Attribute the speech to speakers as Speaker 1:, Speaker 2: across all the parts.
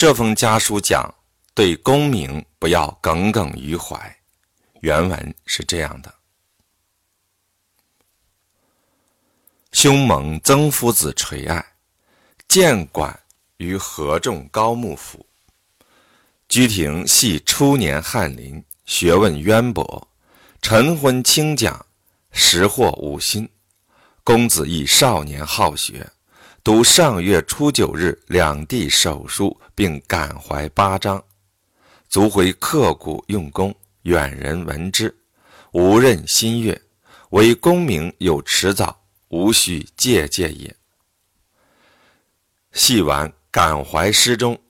Speaker 1: 这封家书讲对功名不要耿耿于怀，原文是这样的：兄蒙曾夫子垂爱，见管于河众高木府。居廷系初年翰林，学问渊博，晨昏清讲，识获五心。公子亦少年好学。读上月初九日两地手书，并感怀八章，足回刻苦用功，远人闻之，无任心悦，唯功名有迟早，无需借鉴也。细玩感怀诗中，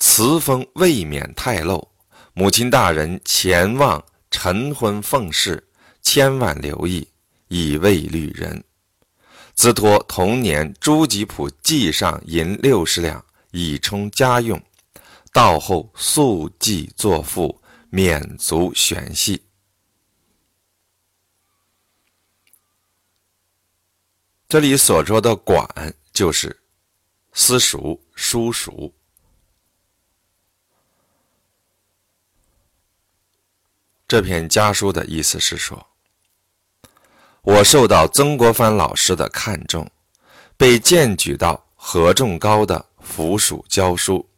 Speaker 1: 词风未免太露。母亲大人前望晨昏奉事，千万留意，以慰旅人。兹托同年朱吉普记上银六十两，以充家用。到后速记作赋，免足玄系。这里所说的“管”就是私塾、书塾。这篇家书的意思是说。我受到曾国藩老师的看重，被荐举到何仲高的府署教书。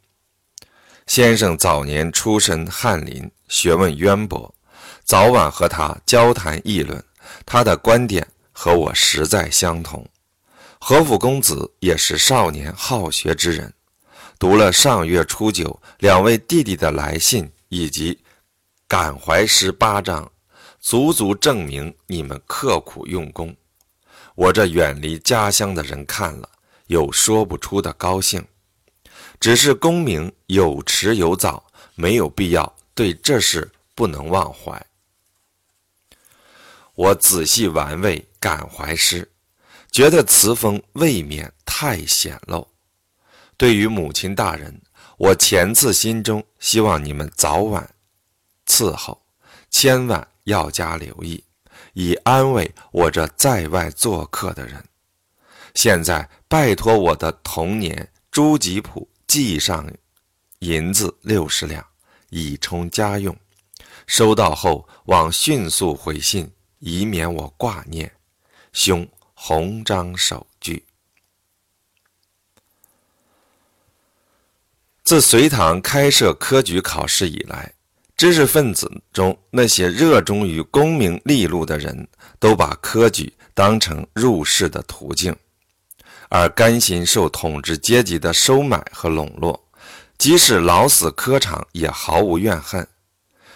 Speaker 1: 先生早年出身翰林，学问渊博，早晚和他交谈议论，他的观点和我实在相同。何府公子也是少年好学之人，读了上月初九两位弟弟的来信以及感怀诗八章。足足证明你们刻苦用功，我这远离家乡的人看了有说不出的高兴。只是功名有迟有早，没有必要对这事不能忘怀。我仔细玩味感怀诗，觉得词风未免太显露。对于母亲大人，我前次心中希望你们早晚伺候，千万。要加留意，以安慰我这在外做客的人。现在拜托我的童年朱吉普寄上银子六十两，以充家用。收到后，望迅速回信，以免我挂念。兄红章手据。自隋唐开设科举考试以来。知识分子中那些热衷于功名利禄的人，都把科举当成入仕的途径，而甘心受统治阶级的收买和笼络，即使老死科场也毫无怨恨。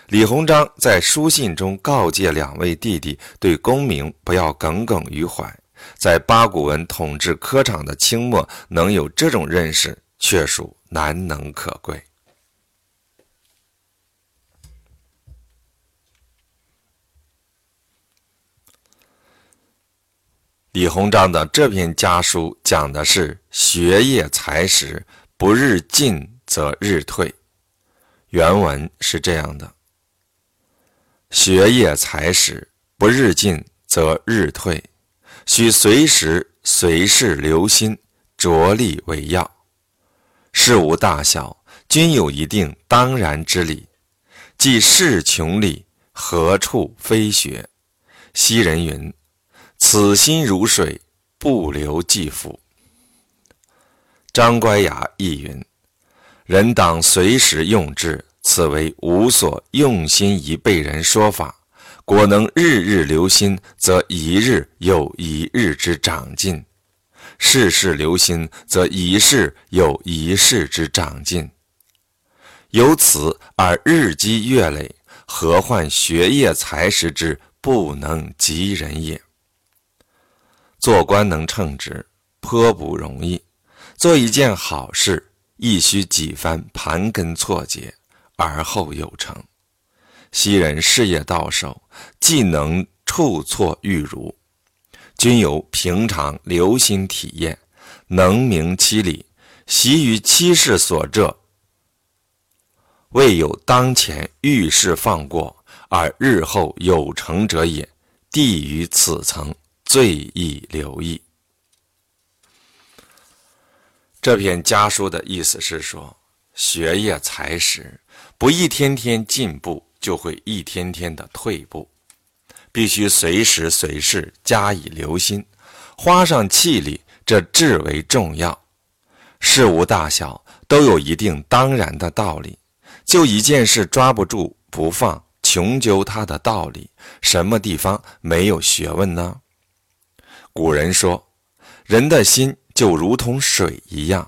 Speaker 1: 李鸿章在书信中告诫两位弟弟，对功名不要耿耿于怀。在八股文统治科场的清末，能有这种认识，确属难能可贵。李鸿章的这篇家书讲的是学业才识不日进则日退，原文是这样的：学业才识不日进则日退，需随时随事留心，着力为要。事无大小，均有一定当然之理。即事穷理，何处非学？昔人云。此心如水，不流即腐。张乖雅亦云：“人当随时用之，此为无所用心以被人说法。果能日日留心，则一日有一日之长进；事事留心，则一事有一事之长进。由此而日积月累，何患学业才识之不能及人也？”做官能称职，颇不容易。做一件好事，亦需几番盘根错节，而后有成。昔人事业到手，既能处错欲如，均由平常留心体验，能明其理，习于七事所 trợ，未有当前遇事放过而日后有成者也。地于此层。最易留意。这篇家书的意思是说，学业才识，不一天天进步，就会一天天的退步。必须随时随事加以留心，花上气力，这至为重要。事无大小都有一定当然的道理，就一件事抓不住不放，穷究它的道理，什么地方没有学问呢？古人说，人的心就如同水一样，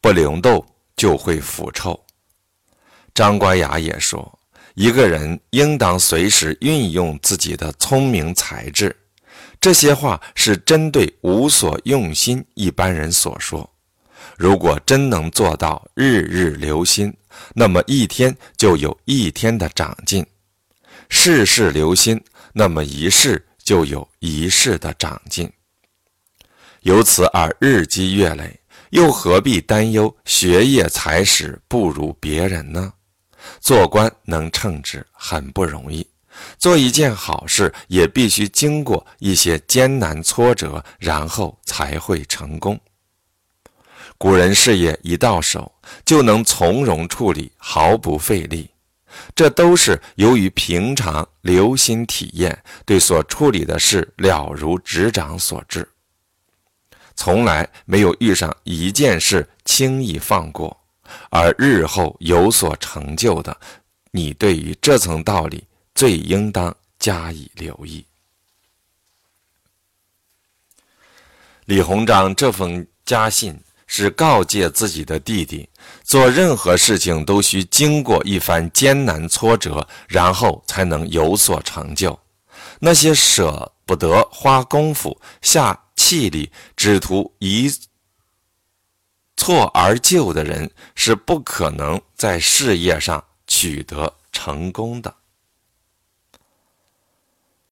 Speaker 1: 不灵动。就会腐臭。张乖雅也说：“一个人应当随时运用自己的聪明才智。”这些话是针对无所用心一般人所说。如果真能做到日日留心，那么一天就有一天的长进；事事留心，那么一世就有一世的长进。由此而日积月累。又何必担忧学业才识不如别人呢？做官能称职很不容易，做一件好事也必须经过一些艰难挫折，然后才会成功。古人事业一到手就能从容处理，毫不费力，这都是由于平常留心体验，对所处理的事了如指掌所致。从来没有遇上一件事轻易放过，而日后有所成就的，你对于这层道理最应当加以留意。李鸿章这封家信是告诫自己的弟弟，做任何事情都需经过一番艰难挫折，然后才能有所成就。那些舍不得花功夫下。气力只图一错而就的人，是不可能在事业上取得成功的。